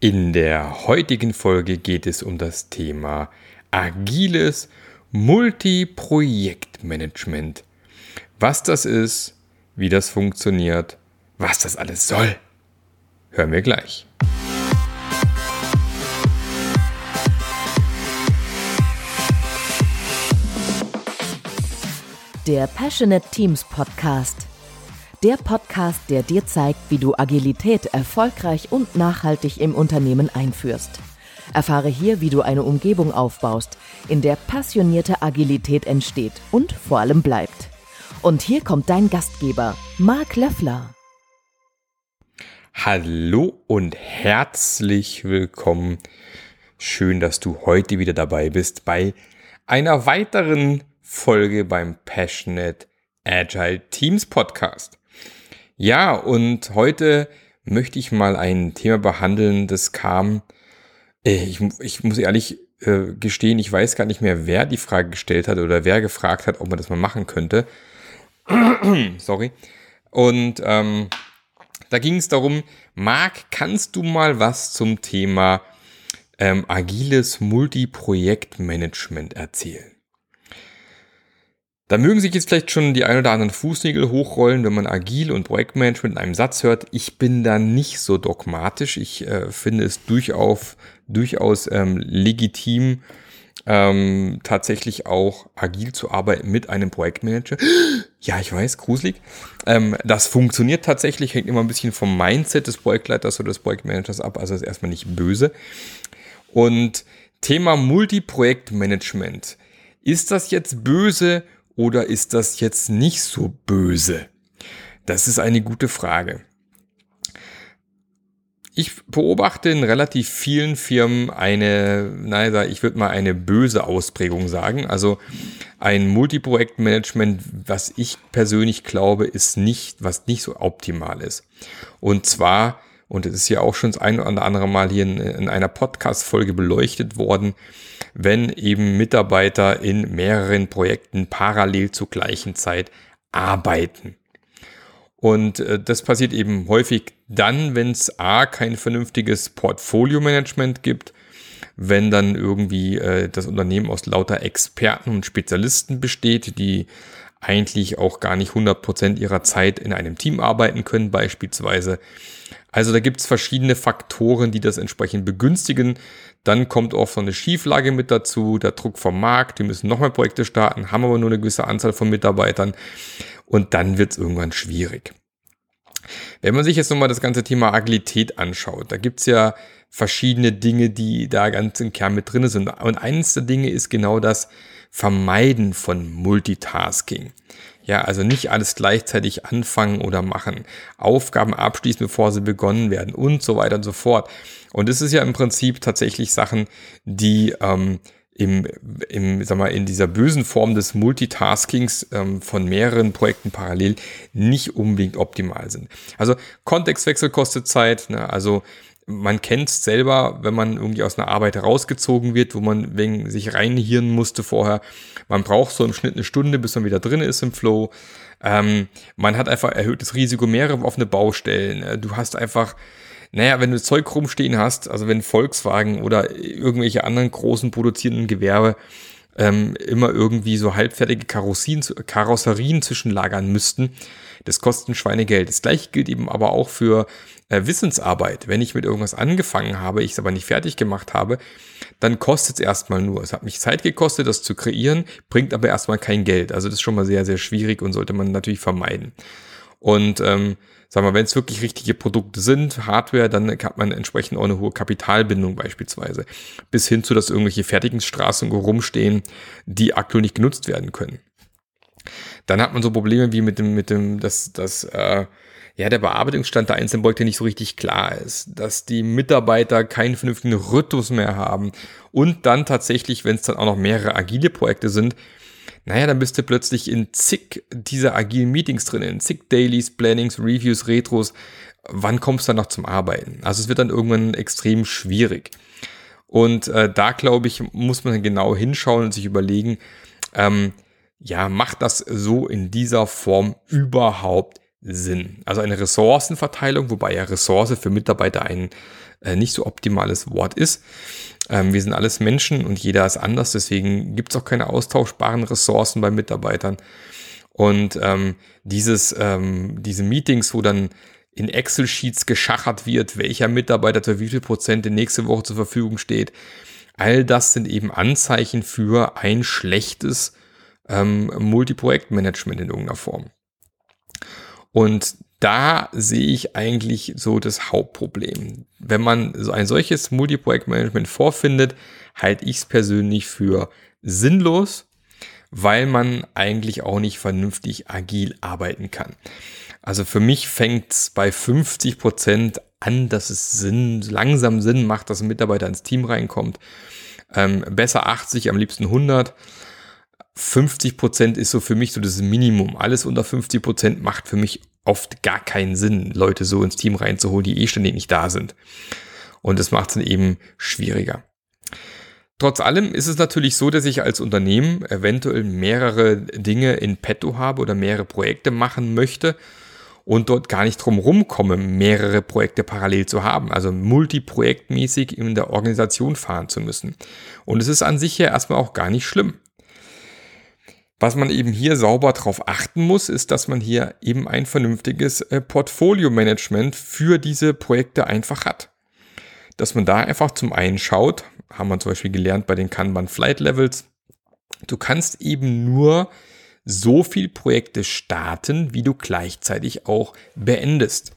In der heutigen Folge geht es um das Thema agiles Multiprojektmanagement. Was das ist, wie das funktioniert, was das alles soll, hören wir gleich. Der Passionate Teams Podcast. Der Podcast, der dir zeigt, wie du Agilität erfolgreich und nachhaltig im Unternehmen einführst. Erfahre hier, wie du eine Umgebung aufbaust, in der passionierte Agilität entsteht und vor allem bleibt. Und hier kommt dein Gastgeber, Marc Löffler. Hallo und herzlich willkommen. Schön, dass du heute wieder dabei bist bei einer weiteren Folge beim Passionate Agile Teams Podcast. Ja, und heute möchte ich mal ein Thema behandeln, das kam, äh, ich, ich muss ehrlich äh, gestehen, ich weiß gar nicht mehr, wer die Frage gestellt hat oder wer gefragt hat, ob man das mal machen könnte. Sorry. Und ähm, da ging es darum, Marc, kannst du mal was zum Thema ähm, agiles Multiprojektmanagement erzählen? Da mögen sich jetzt vielleicht schon die ein oder anderen Fußnägel hochrollen, wenn man agil und Projektmanagement in einem Satz hört. Ich bin da nicht so dogmatisch. Ich äh, finde es durchaus, durchaus ähm, legitim, ähm, tatsächlich auch agil zu arbeiten mit einem Projektmanager. Ja, ich weiß, gruselig. Ähm, das funktioniert tatsächlich, hängt immer ein bisschen vom Mindset des Projektleiters oder des Projektmanagers ab, also ist erstmal nicht böse. Und Thema Multiprojektmanagement. Ist das jetzt böse oder ist das jetzt nicht so böse? Das ist eine gute Frage. Ich beobachte in relativ vielen Firmen eine, naja, ich würde mal eine böse Ausprägung sagen. Also ein Multiprojektmanagement, was ich persönlich glaube, ist nicht, was nicht so optimal ist. Und zwar, und es ist ja auch schon das ein oder andere Mal hier in, in einer Podcast-Folge beleuchtet worden, wenn eben Mitarbeiter in mehreren Projekten parallel zur gleichen Zeit arbeiten. Und äh, das passiert eben häufig dann, wenn es A, kein vernünftiges Portfolio-Management gibt, wenn dann irgendwie äh, das Unternehmen aus lauter Experten und Spezialisten besteht, die eigentlich auch gar nicht 100% ihrer Zeit in einem Team arbeiten können beispielsweise. Also da gibt es verschiedene Faktoren, die das entsprechend begünstigen. Dann kommt oft so eine Schieflage mit dazu, der Druck vom Markt, wir müssen noch mehr Projekte starten, haben aber nur eine gewisse Anzahl von Mitarbeitern und dann wird es irgendwann schwierig. Wenn man sich jetzt nochmal das ganze Thema Agilität anschaut, da gibt es ja verschiedene Dinge, die da ganz im Kern mit drin sind. Und eines der Dinge ist genau das Vermeiden von Multitasking. Ja, also nicht alles gleichzeitig anfangen oder machen. Aufgaben abschließen, bevor sie begonnen werden und so weiter und so fort. Und das ist ja im Prinzip tatsächlich Sachen, die ähm, im, im, sag mal, in dieser bösen Form des Multitaskings ähm, von mehreren Projekten parallel nicht unbedingt optimal sind. Also Kontextwechsel kostet Zeit, ne? also man kennt es selber, wenn man irgendwie aus einer Arbeit rausgezogen wird, wo man wegen sich reinhirnen musste vorher. Man braucht so im Schnitt eine Stunde, bis man wieder drin ist im Flow. Ähm, man hat einfach erhöhtes Risiko, mehrere offene Baustellen. Äh, du hast einfach, naja, wenn du Zeug rumstehen hast, also wenn Volkswagen oder irgendwelche anderen großen produzierenden Gewerbe ähm, immer irgendwie so halbfertige Karosserien zwischenlagern müssten, das kostet ein Schweinegeld. Das gleiche gilt eben aber auch für Wissensarbeit. Wenn ich mit irgendwas angefangen habe, ich es aber nicht fertig gemacht habe, dann kostet es erstmal nur. Es hat mich Zeit gekostet, das zu kreieren, bringt aber erstmal kein Geld. Also das ist schon mal sehr, sehr schwierig und sollte man natürlich vermeiden. Und ähm, sagen wir, wenn es wirklich richtige Produkte sind, Hardware, dann hat man entsprechend auch eine hohe Kapitalbindung beispielsweise. Bis hin zu, dass irgendwelche Fertigungsstraßen rumstehen, die aktuell nicht genutzt werden können. Dann hat man so Probleme wie mit dem, mit dem, dass, dass äh, ja, der Bearbeitungsstand der einzelnen Projekte nicht so richtig klar ist, dass die Mitarbeiter keinen vernünftigen Rhythmus mehr haben und dann tatsächlich, wenn es dann auch noch mehrere agile Projekte sind, naja, dann bist du plötzlich in zig dieser agilen Meetings drin, in zig Dailies, Plannings, Reviews, Retros. Wann kommst du dann noch zum Arbeiten? Also es wird dann irgendwann extrem schwierig. Und äh, da, glaube ich, muss man genau hinschauen und sich überlegen, ähm, ja, macht das so in dieser Form überhaupt Sinn? Also eine Ressourcenverteilung, wobei ja Ressource für Mitarbeiter ein äh, nicht so optimales Wort ist. Ähm, wir sind alles Menschen und jeder ist anders, deswegen gibt es auch keine austauschbaren Ressourcen bei Mitarbeitern. Und ähm, dieses, ähm, diese Meetings, wo dann in Excel-Sheets geschachert wird, welcher Mitarbeiter zu wie viel Prozent in nächste Woche zur Verfügung steht, all das sind eben Anzeichen für ein schlechtes ähm, Multiprojektmanagement in irgendeiner Form. Und da sehe ich eigentlich so das Hauptproblem. Wenn man so ein solches Multiprojektmanagement vorfindet, halte ich es persönlich für sinnlos, weil man eigentlich auch nicht vernünftig agil arbeiten kann. Also für mich fängt es bei 50 Prozent an, dass es Sinn, langsam Sinn macht, dass ein Mitarbeiter ins Team reinkommt. Ähm, besser 80, am liebsten 100. 50 Prozent ist so für mich so das Minimum. Alles unter 50 Prozent macht für mich oft gar keinen Sinn, Leute so ins Team reinzuholen, die eh ständig nicht da sind. Und das macht es dann eben schwieriger. Trotz allem ist es natürlich so, dass ich als Unternehmen eventuell mehrere Dinge in petto habe oder mehrere Projekte machen möchte und dort gar nicht drum rumkomme, mehrere Projekte parallel zu haben, also multiprojektmäßig in der Organisation fahren zu müssen. Und es ist an sich ja erstmal auch gar nicht schlimm. Was man eben hier sauber darauf achten muss, ist, dass man hier eben ein vernünftiges äh, Portfolio-Management für diese Projekte einfach hat. Dass man da einfach zum einen schaut, haben wir zum Beispiel gelernt bei den Kanban Flight Levels, du kannst eben nur so viel Projekte starten, wie du gleichzeitig auch beendest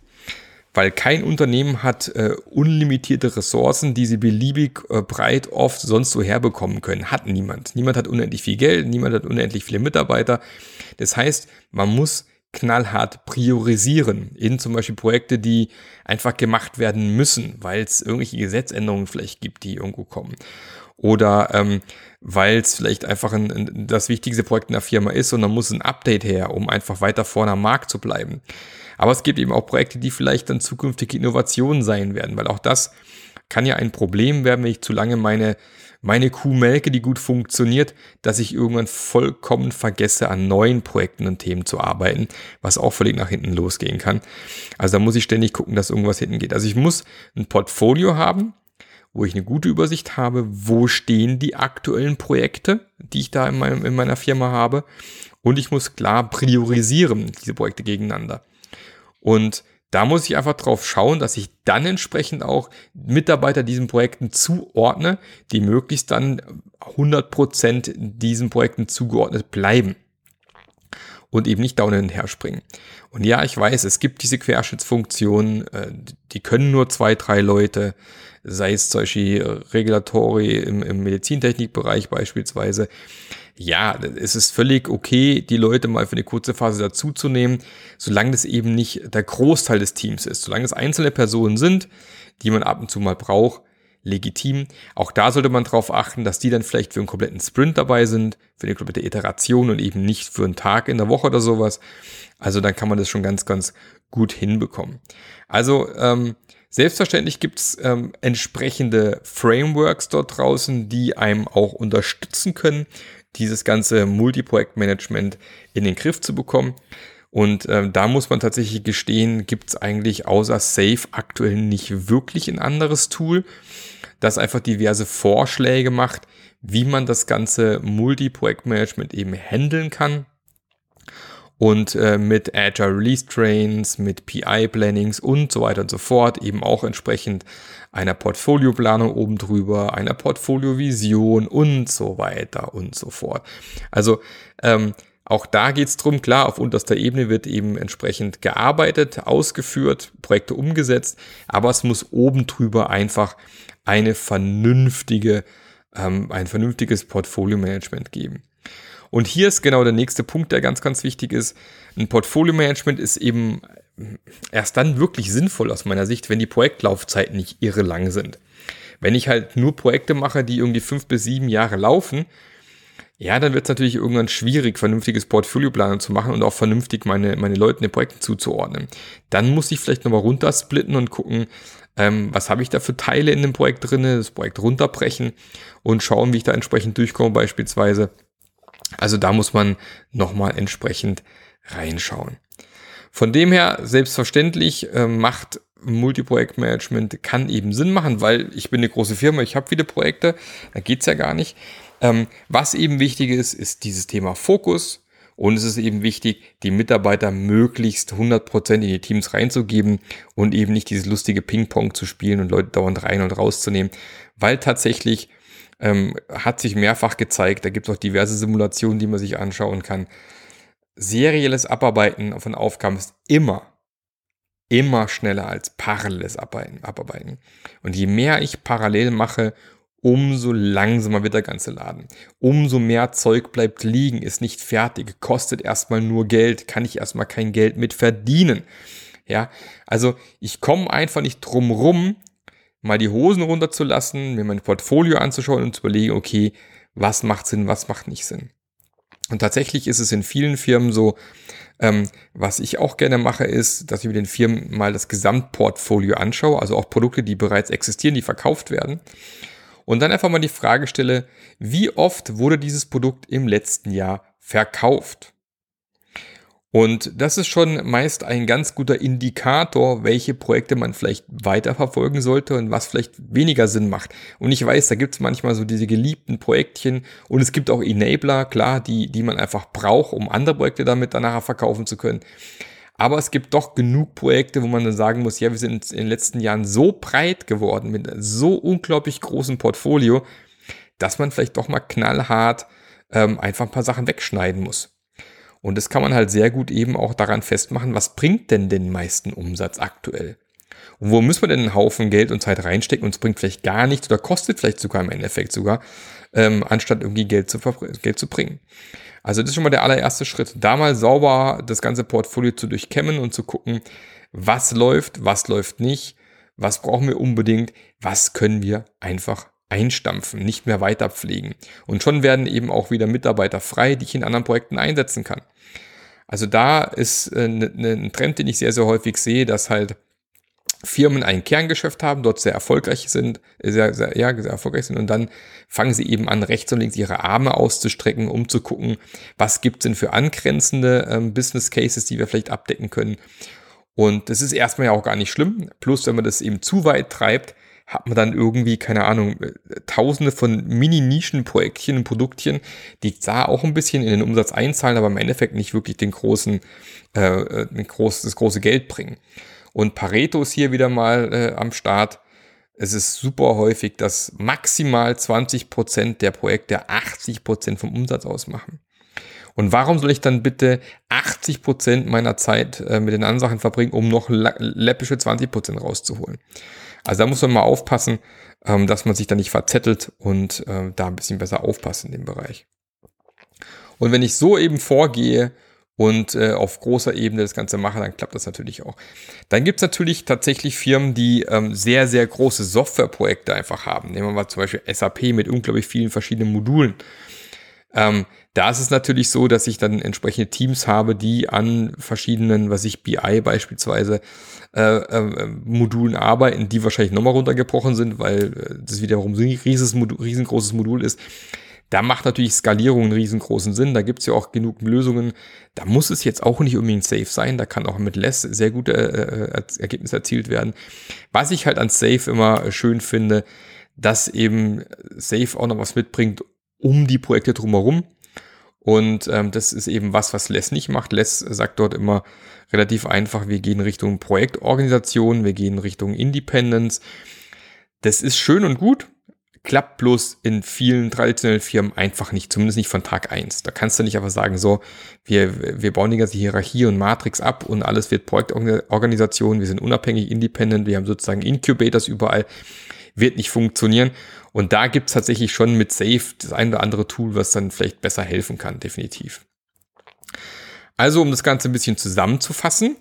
weil kein Unternehmen hat äh, unlimitierte Ressourcen, die sie beliebig äh, breit oft sonst so herbekommen können. Hat niemand. Niemand hat unendlich viel Geld, niemand hat unendlich viele Mitarbeiter. Das heißt, man muss knallhart priorisieren in zum Beispiel Projekte, die einfach gemacht werden müssen, weil es irgendwelche Gesetzänderungen vielleicht gibt, die irgendwo kommen. Oder ähm, weil es vielleicht einfach ein, ein, das wichtigste Projekt in der Firma ist und dann muss ein Update her, um einfach weiter vorne am Markt zu bleiben. Aber es gibt eben auch Projekte, die vielleicht dann zukünftige Innovationen sein werden, weil auch das kann ja ein Problem werden, wenn ich zu lange meine, meine Kuh melke, die gut funktioniert, dass ich irgendwann vollkommen vergesse, an neuen Projekten und Themen zu arbeiten, was auch völlig nach hinten losgehen kann. Also da muss ich ständig gucken, dass irgendwas hinten geht. Also ich muss ein Portfolio haben, wo ich eine gute Übersicht habe, wo stehen die aktuellen Projekte, die ich da in, meinem, in meiner Firma habe. Und ich muss klar priorisieren, diese Projekte gegeneinander. Und da muss ich einfach drauf schauen, dass ich dann entsprechend auch Mitarbeiter diesen Projekten zuordne, die möglichst dann 100% diesen Projekten zugeordnet bleiben und eben nicht dauernd hin und her springen. Und ja, ich weiß, es gibt diese Querschnittsfunktionen, äh, die können nur zwei, drei Leute, sei es zum Beispiel Regulatory im, im Medizintechnikbereich beispielsweise ja, es ist völlig okay, die Leute mal für eine kurze Phase dazuzunehmen, solange das eben nicht der Großteil des Teams ist. Solange es einzelne Personen sind, die man ab und zu mal braucht, legitim. Auch da sollte man darauf achten, dass die dann vielleicht für einen kompletten Sprint dabei sind, für eine komplette Iteration und eben nicht für einen Tag in der Woche oder sowas. Also dann kann man das schon ganz, ganz gut hinbekommen. Also ähm, selbstverständlich gibt es ähm, entsprechende Frameworks dort draußen, die einem auch unterstützen können, dieses ganze Multiprojektmanagement in den Griff zu bekommen. Und äh, da muss man tatsächlich gestehen, gibt es eigentlich außer Safe aktuell nicht wirklich ein anderes Tool, das einfach diverse Vorschläge macht, wie man das ganze Multiprojektmanagement eben handeln kann und äh, mit Agile Release Trains, mit PI Plannings und so weiter und so fort eben auch entsprechend einer Portfolioplanung oben drüber, einer Portfoliovision und so weiter und so fort. Also ähm, auch da geht's drum, klar, auf unterster Ebene wird eben entsprechend gearbeitet, ausgeführt, Projekte umgesetzt, aber es muss oben drüber einfach eine vernünftige, ähm, ein vernünftiges Portfolio-Management geben. Und hier ist genau der nächste Punkt, der ganz, ganz wichtig ist. Ein Portfolio-Management ist eben erst dann wirklich sinnvoll aus meiner Sicht, wenn die Projektlaufzeiten nicht irre lang sind. Wenn ich halt nur Projekte mache, die irgendwie fünf bis sieben Jahre laufen, ja, dann wird es natürlich irgendwann schwierig, vernünftiges Portfolioplanung zu machen und auch vernünftig meine, meine Leute den Projekten zuzuordnen. Dann muss ich vielleicht nochmal runtersplitten und gucken, ähm, was habe ich da für Teile in dem Projekt drin, das Projekt runterbrechen und schauen, wie ich da entsprechend durchkomme beispielsweise. Also da muss man nochmal entsprechend reinschauen. Von dem her, selbstverständlich äh, macht Multiprojektmanagement kann eben Sinn machen, weil ich bin eine große Firma, ich habe viele Projekte, da geht es ja gar nicht. Ähm, was eben wichtig ist, ist dieses Thema Fokus. Und es ist eben wichtig, die Mitarbeiter möglichst 100% in die Teams reinzugeben und eben nicht dieses lustige Ping-Pong zu spielen und Leute dauernd rein und rauszunehmen, weil tatsächlich ähm, hat sich mehrfach gezeigt, da gibt es auch diverse Simulationen, die man sich anschauen kann. Serielles Abarbeiten von Aufgaben ist immer immer schneller als paralleles Abarbeiten. Und je mehr ich parallel mache, umso langsamer wird der ganze Laden. Umso mehr Zeug bleibt liegen, ist nicht fertig, kostet erstmal nur Geld, kann ich erstmal kein Geld mit verdienen. Ja, also ich komme einfach nicht drum rum, mal die Hosen runterzulassen, mir mein Portfolio anzuschauen und zu überlegen, okay, was macht Sinn, was macht nicht Sinn. Und tatsächlich ist es in vielen Firmen so, ähm, was ich auch gerne mache, ist, dass ich mir den Firmen mal das Gesamtportfolio anschaue, also auch Produkte, die bereits existieren, die verkauft werden. Und dann einfach mal die Frage stelle, wie oft wurde dieses Produkt im letzten Jahr verkauft? Und das ist schon meist ein ganz guter Indikator, welche Projekte man vielleicht weiterverfolgen sollte und was vielleicht weniger Sinn macht. Und ich weiß, da gibt es manchmal so diese geliebten Projektchen und es gibt auch Enabler, klar, die, die man einfach braucht, um andere Projekte damit danach verkaufen zu können. Aber es gibt doch genug Projekte, wo man dann sagen muss, ja, wir sind in den letzten Jahren so breit geworden mit so unglaublich großem Portfolio, dass man vielleicht doch mal knallhart ähm, einfach ein paar Sachen wegschneiden muss. Und das kann man halt sehr gut eben auch daran festmachen, was bringt denn den meisten Umsatz aktuell? Und wo müssen wir denn einen Haufen Geld und Zeit reinstecken und es bringt vielleicht gar nichts oder kostet vielleicht sogar im Endeffekt sogar, ähm, anstatt irgendwie Geld zu, Geld zu bringen. Also das ist schon mal der allererste Schritt. Da mal sauber das ganze Portfolio zu durchkämmen und zu gucken, was läuft, was läuft nicht, was brauchen wir unbedingt, was können wir einfach einstampfen, nicht mehr weiter pflegen. Und schon werden eben auch wieder Mitarbeiter frei, die ich in anderen Projekten einsetzen kann. Also da ist äh, ne, ne, ein Trend, den ich sehr, sehr häufig sehe, dass halt Firmen ein Kerngeschäft haben, dort sehr erfolgreich sind, sehr, sehr, ja, sehr erfolgreich sind und dann fangen sie eben an, rechts und links ihre Arme auszustrecken, um zu gucken, was gibt es denn für angrenzende ähm, Business Cases, die wir vielleicht abdecken können. Und das ist erstmal ja auch gar nicht schlimm. Plus, wenn man das eben zu weit treibt, hat man dann irgendwie, keine Ahnung, tausende von Mini-Nischen-Projektchen und Produktchen, die da auch ein bisschen in den Umsatz einzahlen, aber im Endeffekt nicht wirklich den großen, äh, den groß, das große Geld bringen. Und Pareto ist hier wieder mal äh, am Start. Es ist super häufig, dass maximal 20% der Projekte 80% vom Umsatz ausmachen. Und warum soll ich dann bitte 80% meiner Zeit äh, mit den anderen Sachen verbringen, um noch läppische 20% rauszuholen? Also da muss man mal aufpassen, ähm, dass man sich da nicht verzettelt und äh, da ein bisschen besser aufpasst in dem Bereich. Und wenn ich so eben vorgehe und äh, auf großer Ebene das Ganze mache, dann klappt das natürlich auch. Dann gibt es natürlich tatsächlich Firmen, die ähm, sehr, sehr große Softwareprojekte einfach haben. Nehmen wir mal zum Beispiel SAP mit unglaublich vielen verschiedenen Modulen. Ähm, da ist es natürlich so, dass ich dann entsprechende Teams habe, die an verschiedenen, was ich BI beispielsweise, äh, äh, Modulen arbeiten, die wahrscheinlich nochmal runtergebrochen sind, weil äh, das wiederum ein riesengroßes Modul ist. Da macht natürlich Skalierung einen riesengroßen Sinn. Da gibt es ja auch genug Lösungen. Da muss es jetzt auch nicht unbedingt safe sein. Da kann auch mit Less sehr gute äh, äh Ergebnisse erzielt werden. Was ich halt an Safe immer schön finde, dass eben Safe auch noch was mitbringt um die Projekte drumherum. Und ähm, das ist eben was, was Les nicht macht. Les sagt dort immer relativ einfach, wir gehen Richtung Projektorganisation, wir gehen Richtung Independence. Das ist schön und gut, klappt bloß in vielen traditionellen Firmen einfach nicht, zumindest nicht von Tag eins. Da kannst du nicht einfach sagen, so, wir, wir bauen die ganze Hierarchie und Matrix ab und alles wird Projektorganisation, wir sind unabhängig, independent, wir haben sozusagen Incubators überall, wird nicht funktionieren. Und da gibt es tatsächlich schon mit Safe das ein oder andere Tool, was dann vielleicht besser helfen kann, definitiv. Also, um das Ganze ein bisschen zusammenzufassen,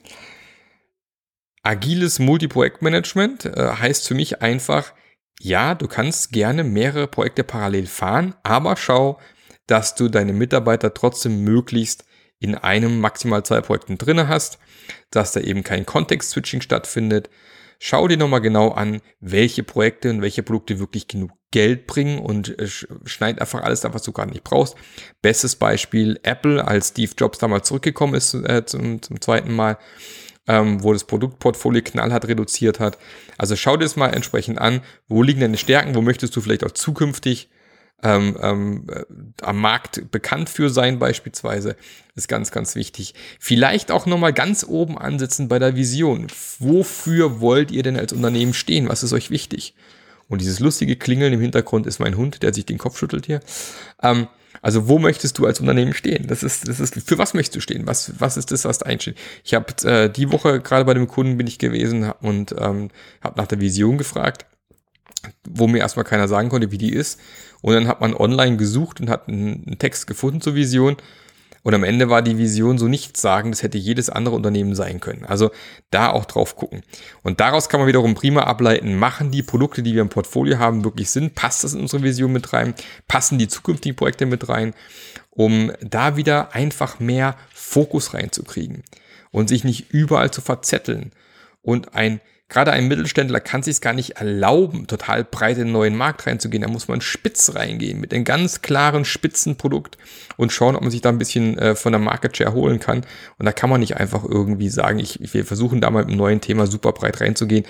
agiles Multiprojektmanagement äh, heißt für mich einfach, ja, du kannst gerne mehrere Projekte parallel fahren, aber schau, dass du deine Mitarbeiter trotzdem möglichst in einem maximal zwei Projekten drinne hast, dass da eben kein Kontext-Switching stattfindet, schau dir nochmal genau an, welche Projekte und welche Produkte wirklich genug Geld bringen und äh, schneid einfach alles ab, was du gerade nicht brauchst. Bestes Beispiel Apple, als Steve Jobs damals zurückgekommen ist äh, zum, zum zweiten Mal ähm, wo das Produktportfolio knallhart reduziert hat. Also schau dir das mal entsprechend an, wo liegen deine Stärken, wo möchtest du vielleicht auch zukünftig ähm, ähm, äh, am Markt bekannt für sein beispielsweise, ist ganz, ganz wichtig. Vielleicht auch nochmal ganz oben ansetzen bei der Vision. Wofür wollt ihr denn als Unternehmen stehen? Was ist euch wichtig? Und dieses lustige Klingeln im Hintergrund ist mein Hund, der sich den Kopf schüttelt hier. Ähm, also wo möchtest du als Unternehmen stehen? Das ist, das ist, für was möchtest du stehen? Was, was ist das, was da einsteht? Ich habe äh, die Woche gerade bei dem Kunden bin ich gewesen und ähm, habe nach der Vision gefragt, wo mir erstmal keiner sagen konnte, wie die ist. Und dann hat man online gesucht und hat einen Text gefunden zur Vision. Und am Ende war die Vision so nichts sagen, das hätte jedes andere Unternehmen sein können. Also da auch drauf gucken. Und daraus kann man wiederum prima ableiten, machen die Produkte, die wir im Portfolio haben, wirklich Sinn? Passt das in unsere Vision mit rein? Passen die zukünftigen Projekte mit rein? Um da wieder einfach mehr Fokus reinzukriegen und sich nicht überall zu verzetteln und ein Gerade ein Mittelständler kann sich gar nicht erlauben, total breit in den neuen Markt reinzugehen. Da muss man spitz reingehen mit einem ganz klaren Spitzenprodukt und schauen, ob man sich da ein bisschen äh, von der Market Share holen kann. Und da kann man nicht einfach irgendwie sagen, ich, wir versuchen da mal mit einem neuen Thema super breit reinzugehen.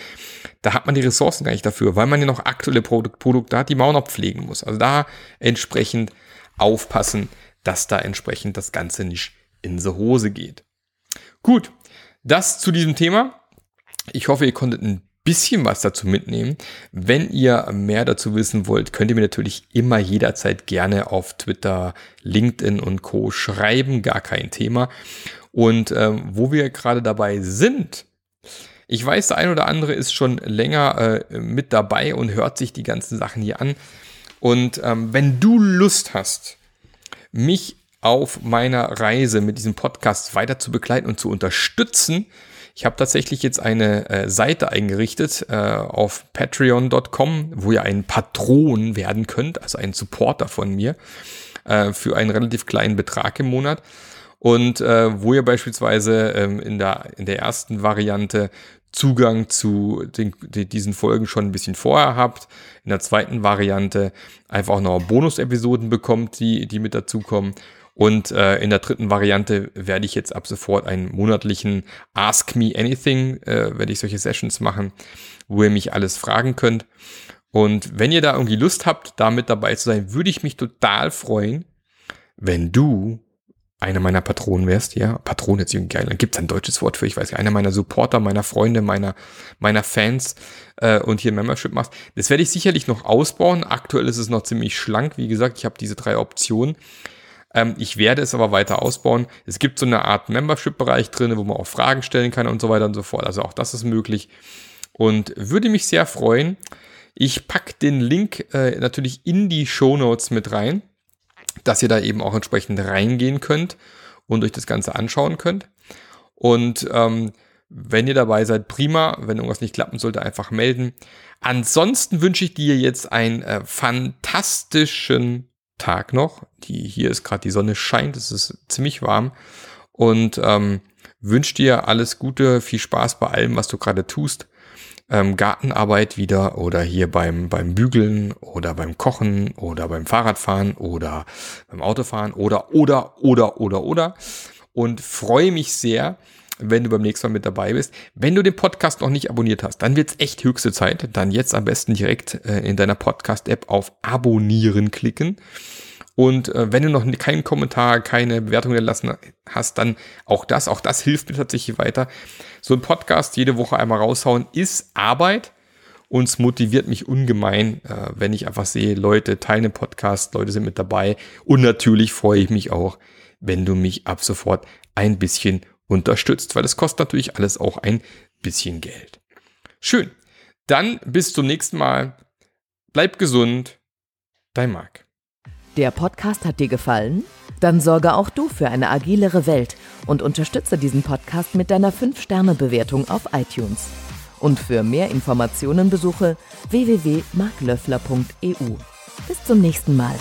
Da hat man die Ressourcen gar nicht dafür, weil man ja noch aktuelle Produkt, Produkte hat, die man auch noch pflegen muss. Also da entsprechend aufpassen, dass da entsprechend das Ganze nicht in die Hose geht. Gut, das zu diesem Thema. Ich hoffe, ihr konntet ein bisschen was dazu mitnehmen. Wenn ihr mehr dazu wissen wollt, könnt ihr mir natürlich immer jederzeit gerne auf Twitter, LinkedIn und Co schreiben, gar kein Thema. Und ähm, wo wir gerade dabei sind, ich weiß, der ein oder andere ist schon länger äh, mit dabei und hört sich die ganzen Sachen hier an. Und ähm, wenn du Lust hast, mich auf meiner Reise mit diesem Podcast weiter zu begleiten und zu unterstützen, ich habe tatsächlich jetzt eine äh, Seite eingerichtet äh, auf patreon.com, wo ihr ein Patron werden könnt, also ein Supporter von mir, äh, für einen relativ kleinen Betrag im Monat. Und äh, wo ihr beispielsweise ähm, in, der, in der ersten Variante Zugang zu den, die, diesen Folgen schon ein bisschen vorher habt. In der zweiten Variante einfach noch Bonus-Episoden bekommt, die, die mit dazukommen. Und äh, in der dritten Variante werde ich jetzt ab sofort einen monatlichen Ask Me Anything, äh, werde ich solche Sessions machen, wo ihr mich alles fragen könnt. Und wenn ihr da irgendwie Lust habt, da mit dabei zu sein, würde ich mich total freuen, wenn du einer meiner Patronen wärst, ja, Patron jetzt irgendwie geil, dann gibt es ein deutsches Wort für, ich weiß nicht, einer meiner Supporter, meiner Freunde, meiner, meiner Fans äh, und hier Membership machst. Das werde ich sicherlich noch ausbauen. Aktuell ist es noch ziemlich schlank. Wie gesagt, ich habe diese drei Optionen. Ähm, ich werde es aber weiter ausbauen. Es gibt so eine Art Membership-Bereich drin, wo man auch Fragen stellen kann und so weiter und so fort. Also auch das ist möglich. Und würde mich sehr freuen. Ich packe den Link äh, natürlich in die Show Notes mit rein, dass ihr da eben auch entsprechend reingehen könnt und euch das Ganze anschauen könnt. Und ähm, wenn ihr dabei seid, prima. Wenn irgendwas nicht klappen sollte, einfach melden. Ansonsten wünsche ich dir jetzt einen äh, fantastischen Tag noch. Die, hier ist gerade die Sonne scheint, es ist ziemlich warm und ähm, wünsche dir alles Gute, viel Spaß bei allem, was du gerade tust. Ähm, Gartenarbeit wieder oder hier beim, beim Bügeln oder beim Kochen oder beim Fahrradfahren oder beim Autofahren oder, oder, oder, oder, oder. Und freue mich sehr, wenn du beim nächsten Mal mit dabei bist. Wenn du den Podcast noch nicht abonniert hast, dann wird es echt höchste Zeit. Dann jetzt am besten direkt äh, in deiner Podcast-App auf Abonnieren klicken. Und äh, wenn du noch keinen Kommentar, keine Bewertung gelassen hast, dann auch das, auch das hilft mir tatsächlich weiter. So ein Podcast jede Woche einmal raushauen ist Arbeit und es motiviert mich ungemein, äh, wenn ich einfach sehe, Leute teilen den Podcast, Leute sind mit dabei und natürlich freue ich mich auch, wenn du mich ab sofort ein bisschen unterstützt, weil es kostet natürlich alles auch ein bisschen Geld. Schön. Dann bis zum nächsten Mal. Bleib gesund. Dein Marc. Der Podcast hat dir gefallen? Dann sorge auch du für eine agilere Welt und unterstütze diesen Podcast mit deiner 5-Sterne-Bewertung auf iTunes. Und für mehr Informationen besuche www.marklöffler.eu. Bis zum nächsten Mal.